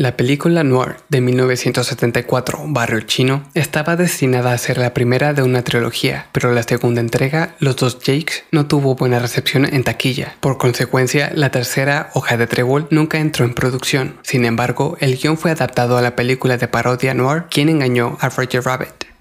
La película Noir de 1974, Barrio Chino, estaba destinada a ser la primera de una trilogía, pero la segunda entrega, Los dos Jakes, no tuvo buena recepción en taquilla. Por consecuencia, la tercera, Hoja de Trébol, nunca entró en producción. Sin embargo, el guion fue adaptado a la película de parodia Noir, Quien engañó a Roger Rabbit.